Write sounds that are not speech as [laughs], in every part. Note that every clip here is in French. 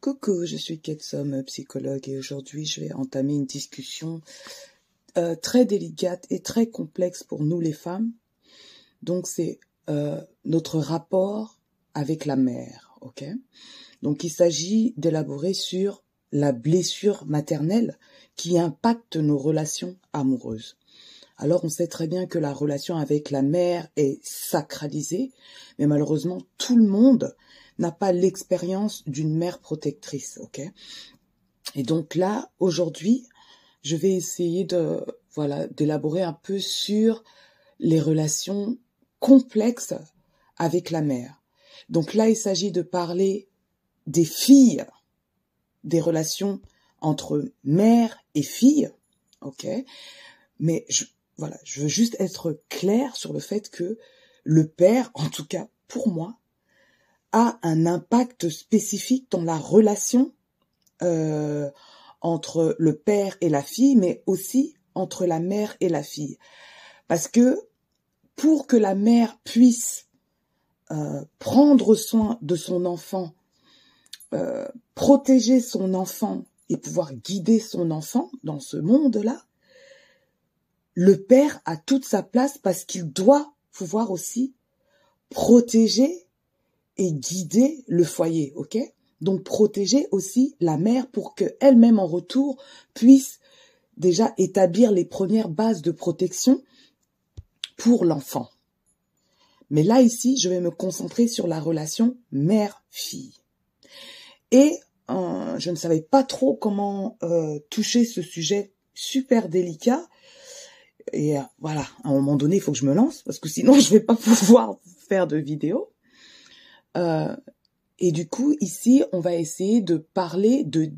Coucou, je suis Ketsom, psychologue, et aujourd'hui je vais entamer une discussion euh, très délicate et très complexe pour nous les femmes. Donc c'est euh, notre rapport avec la mère, ok? Donc il s'agit d'élaborer sur la blessure maternelle qui impacte nos relations amoureuses. Alors on sait très bien que la relation avec la mère est sacralisée, mais malheureusement tout le monde n'a pas l'expérience d'une mère protectrice, ok? Et donc là, aujourd'hui, je vais essayer d'élaborer un peu sur les relations complexes avec la mère. Donc là, il s'agit de parler des filles, des relations entre mère et fille, voilà, je veux juste être clair sur le fait que le père, en tout cas pour moi, a un impact spécifique dans la relation euh, entre le père et la fille, mais aussi entre la mère et la fille. Parce que pour que la mère puisse euh, prendre soin de son enfant, euh, protéger son enfant et pouvoir guider son enfant dans ce monde-là, le père a toute sa place parce qu'il doit pouvoir aussi protéger et guider le foyer, ok? Donc protéger aussi la mère pour qu'elle-même en retour puisse déjà établir les premières bases de protection pour l'enfant. Mais là ici, je vais me concentrer sur la relation mère-fille. Et euh, je ne savais pas trop comment euh, toucher ce sujet super délicat. Et euh, voilà, à un moment donné, il faut que je me lance parce que sinon, [laughs] je vais pas pouvoir faire de vidéo. Euh, et du coup, ici, on va essayer de parler de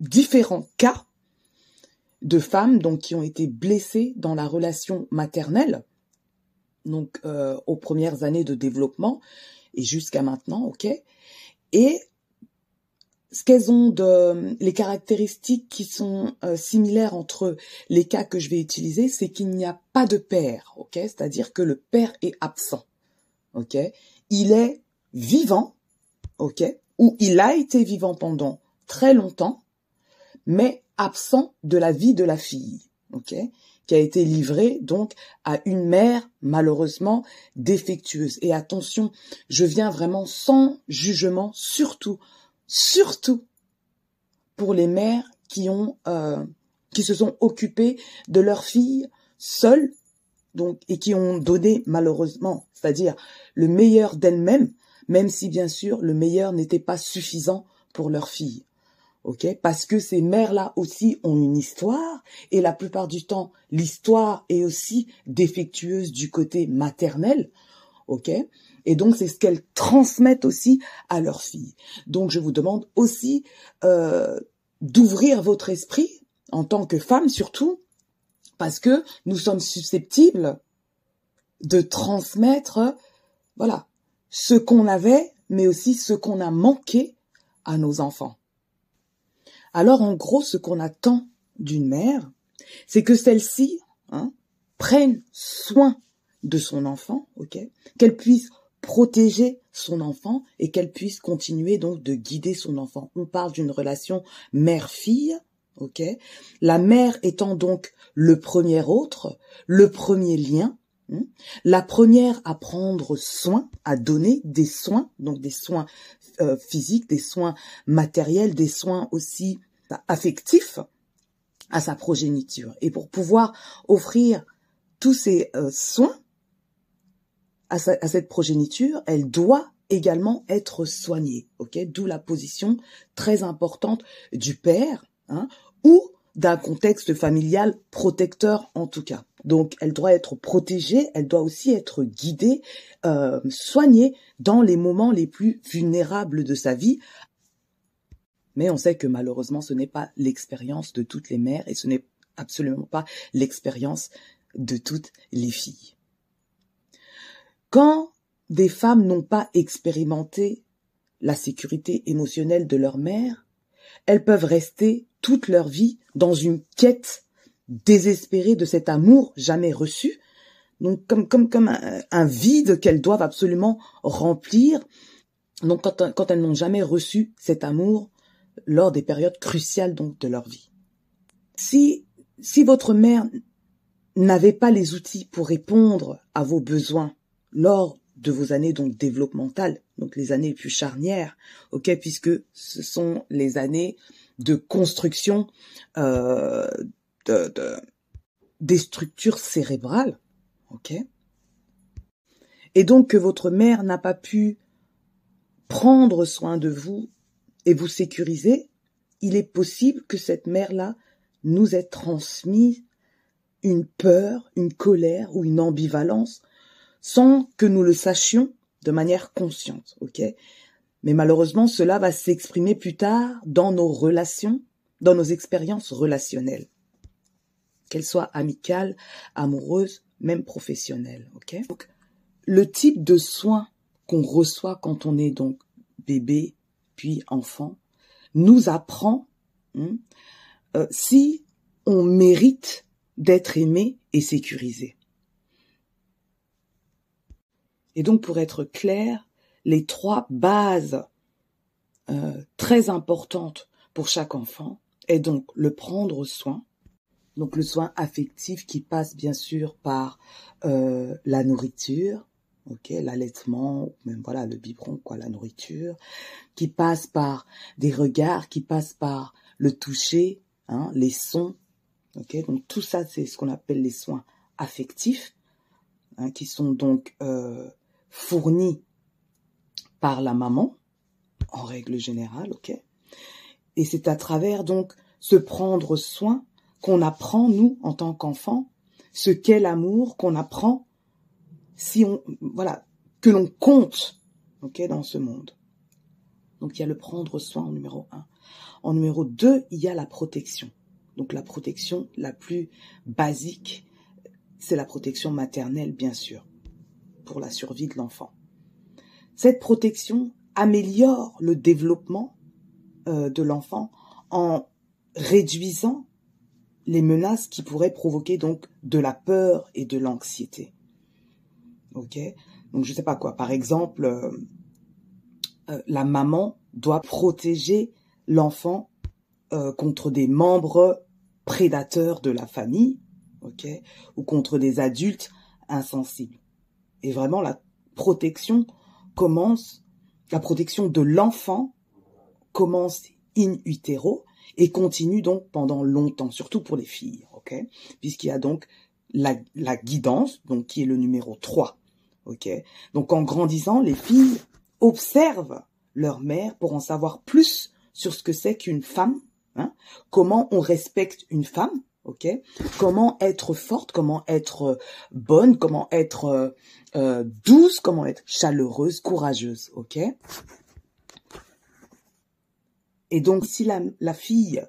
différents cas de femmes donc qui ont été blessées dans la relation maternelle, donc euh, aux premières années de développement et jusqu'à maintenant, ok. Et ce qu'elles ont de les caractéristiques qui sont euh, similaires entre les cas que je vais utiliser, c'est qu'il n'y a pas de père, ok? C'est-à-dire que le père est absent, ok? Il est vivant, ok, ou il a été vivant pendant très longtemps, mais absent de la vie de la fille, ok, qui a été livrée donc à une mère malheureusement défectueuse. Et attention, je viens vraiment sans jugement, surtout, surtout pour les mères qui ont, euh, qui se sont occupées de leur fille seule donc et qui ont donné malheureusement, c'est-à-dire le meilleur d'elles-mêmes, même si bien sûr le meilleur n'était pas suffisant pour leur fille. OK? Parce que ces mères-là aussi ont une histoire et la plupart du temps, l'histoire est aussi défectueuse du côté maternel. OK? Et donc c'est ce qu'elles transmettent aussi à leurs filles. Donc je vous demande aussi euh, d'ouvrir votre esprit en tant que femme surtout parce que nous sommes susceptibles de transmettre, voilà, ce qu'on avait, mais aussi ce qu'on a manqué à nos enfants. Alors, en gros, ce qu'on attend d'une mère, c'est que celle-ci hein, prenne soin de son enfant, ok, qu'elle puisse protéger son enfant et qu'elle puisse continuer donc de guider son enfant. On parle d'une relation mère-fille, ok? La mère étant donc le premier autre, le premier lien, hein, la première à prendre soin, à donner des soins, donc des soins euh, physiques, des soins matériels, des soins aussi bah, affectifs à sa progéniture. Et pour pouvoir offrir tous ces euh, soins à, à, cette progéniture, elle doit également être soignée. Ok, d'où la position très importante du père, hein, ou d'un contexte familial protecteur en tout cas. Donc elle doit être protégée, elle doit aussi être guidée, euh, soignée dans les moments les plus vulnérables de sa vie. Mais on sait que malheureusement ce n'est pas l'expérience de toutes les mères et ce n'est absolument pas l'expérience de toutes les filles. Quand des femmes n'ont pas expérimenté la sécurité émotionnelle de leur mère, elles peuvent rester toute leur vie dans une quête désespérée de cet amour jamais reçu, donc comme comme comme un, vide qu'elles doivent absolument remplir Donc quand, quand elles n'ont jamais reçu cet amour lors des périodes cruciales donc de leur vie. Si si votre mère n'avait pas les outils pour répondre à vos besoins lors de vos années donc développementales, donc les années les plus charnières, ok, puisque ce sont les années de construction euh, de, des structures cérébrales, ok, et donc que votre mère n'a pas pu prendre soin de vous et vous sécuriser, il est possible que cette mère-là nous ait transmis une peur, une colère ou une ambivalence sans que nous le sachions de manière consciente, ok? Mais malheureusement, cela va s'exprimer plus tard dans nos relations, dans nos expériences relationnelles, qu'elles soient amicales, amoureuses, même professionnelles, ok? Donc, Le type de soins qu'on reçoit quand on est donc bébé puis enfant nous apprend hein, euh, si on mérite d'être aimé et sécurisé. Et donc, pour être clair, les trois bases euh, très importantes pour chaque enfant est donc le prendre soin, donc le soin affectif qui passe bien sûr par euh, la nourriture, ok, l'allaitement, même voilà le biberon, quoi, la nourriture, qui passe par des regards, qui passe par le toucher, hein, les sons, ok, donc tout ça c'est ce qu'on appelle les soins affectifs, hein, qui sont donc euh, fournis par la maman, en règle générale, ok, et c'est à travers donc se prendre soin qu'on apprend nous en tant qu'enfants ce qu'est l'amour, qu'on apprend si on, voilà, que l'on compte, ok, dans ce monde. Donc il y a le prendre soin en numéro un. En numéro deux, il y a la protection. Donc la protection la plus basique, c'est la protection maternelle, bien sûr, la survie de l'enfant. Cette protection améliore le développement euh, de l'enfant en réduisant les menaces qui pourraient provoquer donc de la peur et de l'anxiété. Ok? Donc je sais pas quoi. Par exemple, euh, euh, la maman doit protéger l'enfant contre des membres prédateurs de la famille, ok, ou contre des adultes insensibles. Et vraiment, la protection commence, la protection de l'enfant commence in utero et continue donc pendant longtemps, surtout pour les filles, ok, puisqu'il y a donc la, guidance, donc qui est le numéro 3 ok? Donc en grandissant, les filles observent leur mère pour en savoir plus sur ce que c'est qu'une femme, hein? Comment on respecte une femme, ok? Comment être forte, comment être bonne, comment être euh, euh, douce, comment être chaleureuse, courageuse, ok? Et donc si la, fille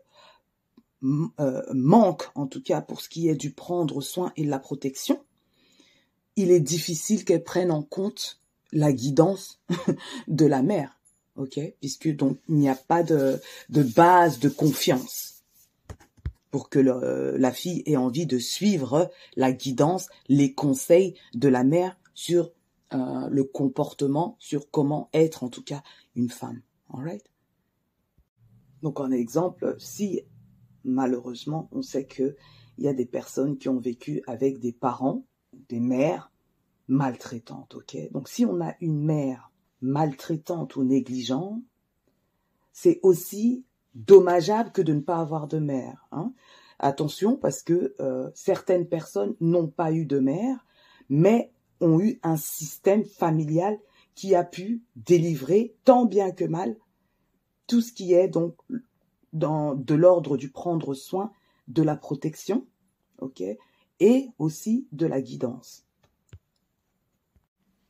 euh, manque, en tout cas pour ce qui est du prendre soin et de la protection, il est difficile qu'elle prenne en compte la guidance [laughs] de la mère, ok? Puisque donc il n'y a pas de base de confiance pour que la fille ait envie de suivre la guidance, les conseils de la mère sur euh, le comportement, sur comment être en tout cas une femme. Alright Donc en exemple, si malheureusement on sait que il y a des personnes qui ont vécu avec des parents des mères maltraitantes, ok? Donc si on a une mère maltraitante ou négligente, c'est aussi dommageable que de ne pas avoir de mère. Hein Attention, parce que euh, certaines personnes n'ont pas eu de mère, mais ont eu un système familial qui a pu délivrer, tant bien que mal, tout ce qui est donc de l'ordre du prendre soin, de la protection, ok et aussi de la guidance.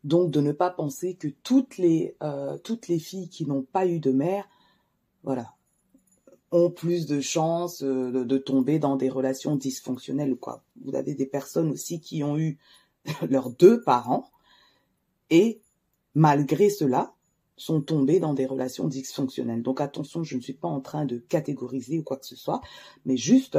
Donc de ne pas penser que toutes les, euh, toutes les filles qui n'ont pas eu de mère, voilà, ont plus de chances euh, de, tomber dans des relations dysfonctionnelles. Quoi. Vous avez des personnes aussi qui ont eu [laughs] leurs deux parents et malgré cela sont tombées dans des relations dysfonctionnelles. Donc attention, je ne suis pas en train de catégoriser ou quoi que ce soit, mais juste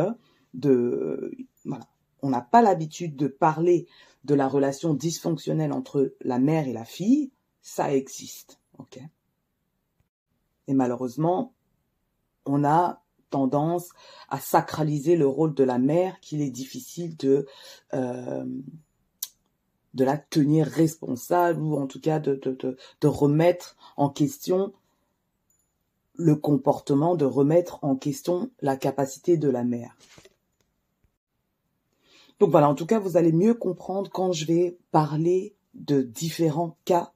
de voilà, on n'a pas l'habitude de parler de la relation dysfonctionnelle entre la mère et la fille, ça existe. ok? Et malheureusement, on a tendance à sacraliser le rôle de la mère qu'il est difficile de euh, la tenir responsable ou en tout cas de remettre en question le comportement, de remettre en question la capacité de la mère. Donc voilà, en tout cas, vous allez mieux comprendre quand je vais parler de différents cas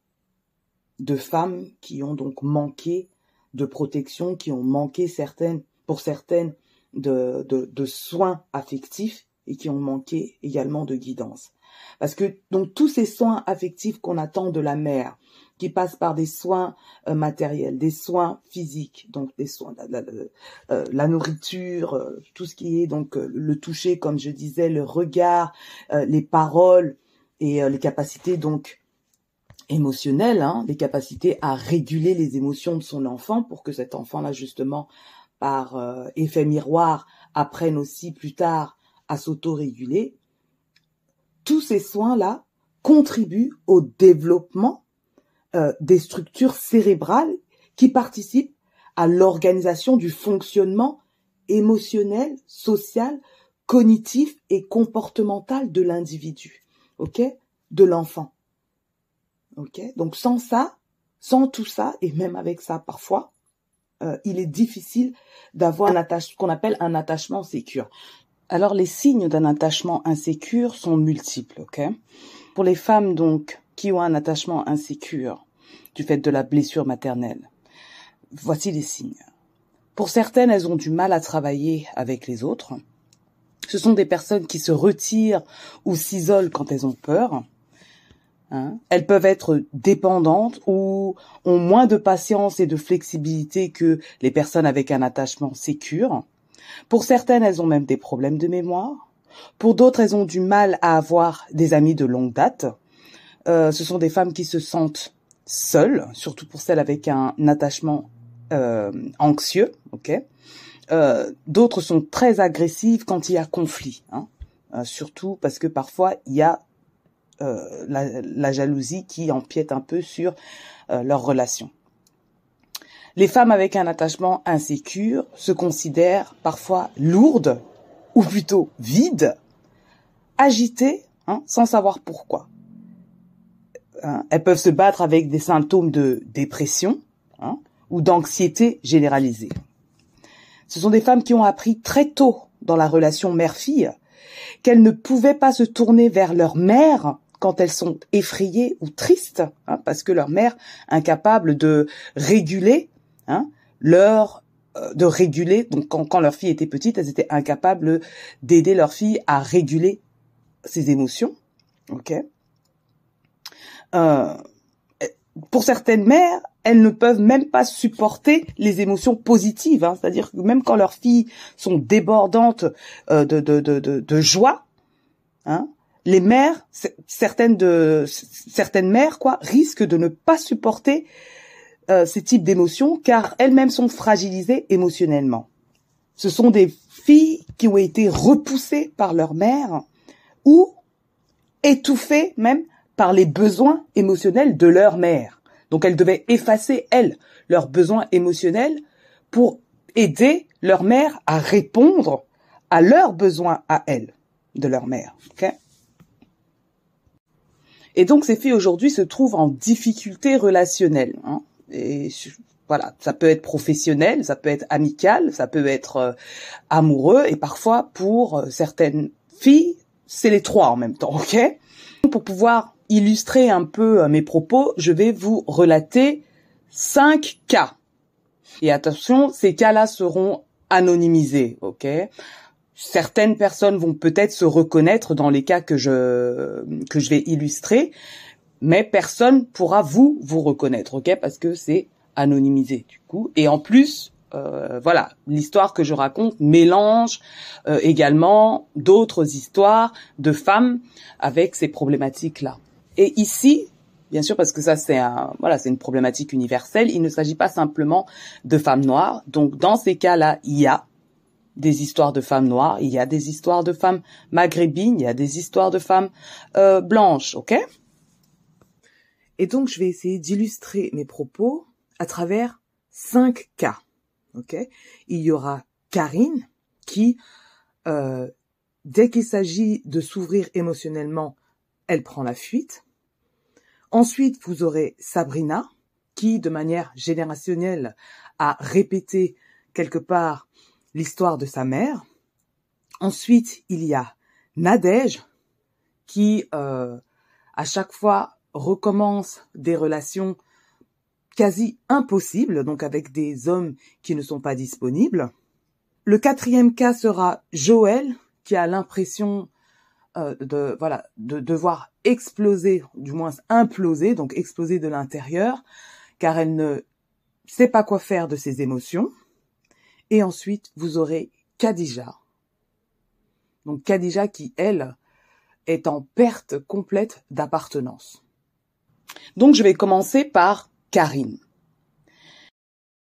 de femmes qui ont donc manqué de protection, qui ont manqué certaines, pour certaines, de, de, de soins affectifs et qui ont manqué également de guidance. Parce que donc tous ces soins affectifs qu'on attend de la mère, qui passent par des soins euh, matériels, des soins physiques, donc des soins, la, la, euh, la nourriture, euh, tout ce qui est donc le toucher, comme je disais, le regard, les paroles et les capacités donc émotionnelles, hein, les capacités à réguler les émotions de son enfant pour que cet enfant-là justement par effet miroir apprenne aussi plus tard à s'auto-réguler. Tous ces soins-là contribuent au développement euh, des structures cérébrales qui participent à l'organisation du fonctionnement émotionnel, social, cognitif et comportemental de l'individu, ok, de l'enfant, Donc sans ça, sans tout ça et même avec ça parfois, euh, il est difficile d'avoir un attachement, ce qu'on appelle un attachement sécure. Alors les signes d'un attachement insécure sont multiples, ok? Pour les femmes donc qui ont un attachement insécure, du fait de la blessure maternelle. Voici les signes. Pour certaines, elles ont du mal à travailler avec les autres. Ce sont des personnes qui se retirent ou s'isolent quand elles ont peur. Hein? Elles peuvent être dépendantes ou ont moins de patience et de flexibilité que les personnes avec un attachement sécure. Pour certaines, elles ont même des problèmes de mémoire. Pour d'autres, elles ont du mal à avoir des amis de longue date. Euh, ce sont des femmes qui se sentent seule, surtout pour celles avec un attachement euh, anxieux, ok? Euh, D'autres sont très agressives quand il y a conflit, hein, euh, surtout parce que parfois il y a la, la, jalousie qui empiète un peu sur euh, leur relation. Les femmes avec un attachement insécure se considèrent parfois lourdes ou plutôt vides, agitées, hein, sans savoir pourquoi. Hein. elles peuvent se battre avec des symptômes de dépression hein, ou d'anxiété généralisée. Ce sont des femmes qui ont appris très tôt dans la relation mère-fille qu'elles ne pouvaient pas se tourner vers leur mère quand elles sont effrayées ou tristes, hein, parce que leur mère, incapable de réguler leur euh, de réguler, donc quand, quand leur fille était petite, elles étaient incapables d'aider leur fille à réguler ses émotions. ok euh, pour certaines mères, elles ne peuvent même pas supporter les émotions positives. Hein. C'est-à-dire que même quand leurs filles sont débordantes euh, de, de, de, de, joie, hein, les mères, certaines de certaines mères, quoi, risquent de ne pas supporter euh, ces types d'émotions car elles-mêmes sont fragilisées émotionnellement. Ce sont des filles qui ont été repoussées par leur mère ou étouffées même par les besoins émotionnels de leur mère. Donc elles devaient effacer, elles, leurs besoins émotionnels pour aider leur mère à répondre à leurs besoins à elles, de leur mère. Et donc ces filles aujourd'hui se trouvent en difficulté relationnelle. Hein. et voilà, ça peut être professionnel, ça peut être amical, ça peut être euh, amoureux, et parfois pour euh, certaines filles, c'est les trois en même temps, ok? Pour pouvoir illustrer un peu euh, mes propos, je vais vous relater cinq cas. Et attention, ces cas-là seront anonymisés, ok? Certaines personnes vont peut-être se reconnaître dans les cas que je que je vais illustrer, mais personne pourra vous vous reconnaître, ok? Parce que c'est anonymisé du coup. Et en plus, euh, voilà, l'histoire que je raconte mélange euh, également d'autres histoires de femmes avec ces problématiques-là. Et ici, bien sûr, parce que ça c'est un, voilà, c'est une problématique universelle. Il ne s'agit pas simplement de femmes noires. Donc dans ces cas-là, il y a des histoires de femmes noires, il y a des histoires de femmes maghrébines, il y a des histoires de femmes euh, blanches, ok? Et donc je vais essayer d'illustrer mes propos à travers cinq cas. Ok? Il y aura Karine qui, euh, dès qu'il s'agit de s'ouvrir émotionnellement, elle prend la fuite. Ensuite, vous aurez Sabrina qui, de manière générationnelle, a répété quelque part l'histoire de sa mère. Ensuite, il y a Nadège qui, euh, à chaque fois, recommence des relations quasi impossibles, donc avec des hommes qui ne sont pas disponibles. Le quatrième cas sera Joël, qui a l'impression euh, de voilà de devoir exploser, du moins imploser, donc exploser de l'intérieur, car elle ne sait pas quoi faire de ses émotions. Et ensuite, vous aurez Khadija. Donc Khadija qui, elle, est en perte complète d'appartenance. Donc je vais commencer par Karine.